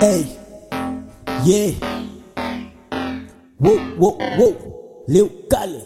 Hey, yeah. Whoa, whoa, whoa. Lil Kali.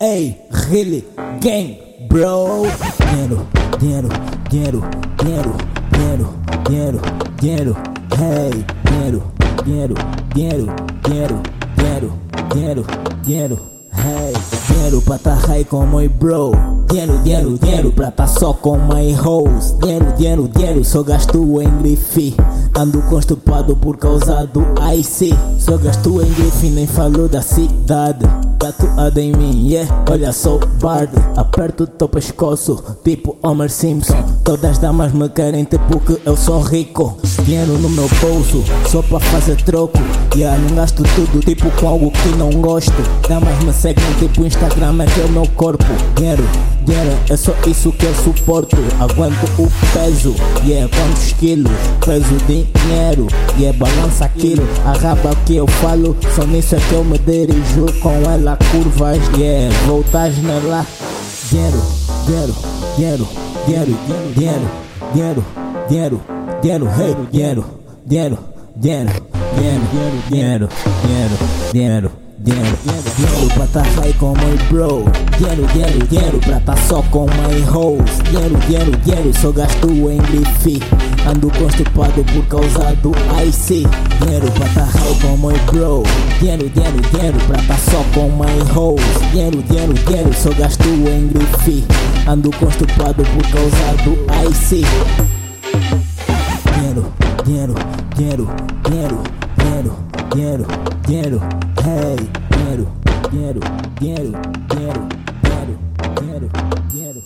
Hey, really, gang, bro. Dinheiro, dinheiro, dinheiro, dinheiro, dinheiro, dinheiro, dinheiro. Hey, dinheiro, dinheiro, dinheiro, dinheiro, dinheiro, dinheiro, dinheiro. Hey, dinheiro pra tá high com my bro. Dinheiro, dinheiro, dinheiro pra tá só com my hoes. Dinheiro, dinheiro, dinheiro, só gasto em grife. Ando constipado por causa do IC. Só gasto em grife, nem falo da cidade. Tatuada em mim, yeah, olha só Bard. Aperto teu pescoço, tipo Homer Simpson. Todas as damas me querem tipo que eu sou rico. Dinheiro no meu bolso, só pra fazer troco. Yeah, não gasto tudo, tipo com algo que não gosto. Damas me seguem, tipo Instagram, é que é o meu corpo. Dinheiro, dinheiro, é só isso que eu suporto. Aguento o peso, yeah, quantos quilos? Peso dinheiro, yeah, balança aquilo. A raba que eu falo, só nisso é que eu me dirijo com ela. Curvas, yeah, voltas nela. Dinheiro, dinheiro, dinheiro, dinheiro, dinheiro, dinheiro, dinheiro, dinheiro, hey, dinheiro, dinheiro, dinheiro, dinheiro, dinheiro, dinheiro, dinheiro. Dinheiro, dinheiro pra tá high com my bro Dinheiro, dinheiro, dinheiro pra tá só com my hoes Dinheiro, dinheiro, dinheiro, só gasto em grife Ando constipado por causa do IC Dinheiro pra tá high com my bro Dinheiro, dinheiro, dinheiro pra tá só com my hoes Dinheiro, dinheiro, dinheiro, só gasto em grife Ando constipado por causa do IC Dinheiro, dinheiro, dinheiro, dinheiro, dinheiro, dinheiro, dinheiro, hey, dinheiro, dinheiro, dinheiro, dinheiro, dinheiro, dinheiro, dinheiro.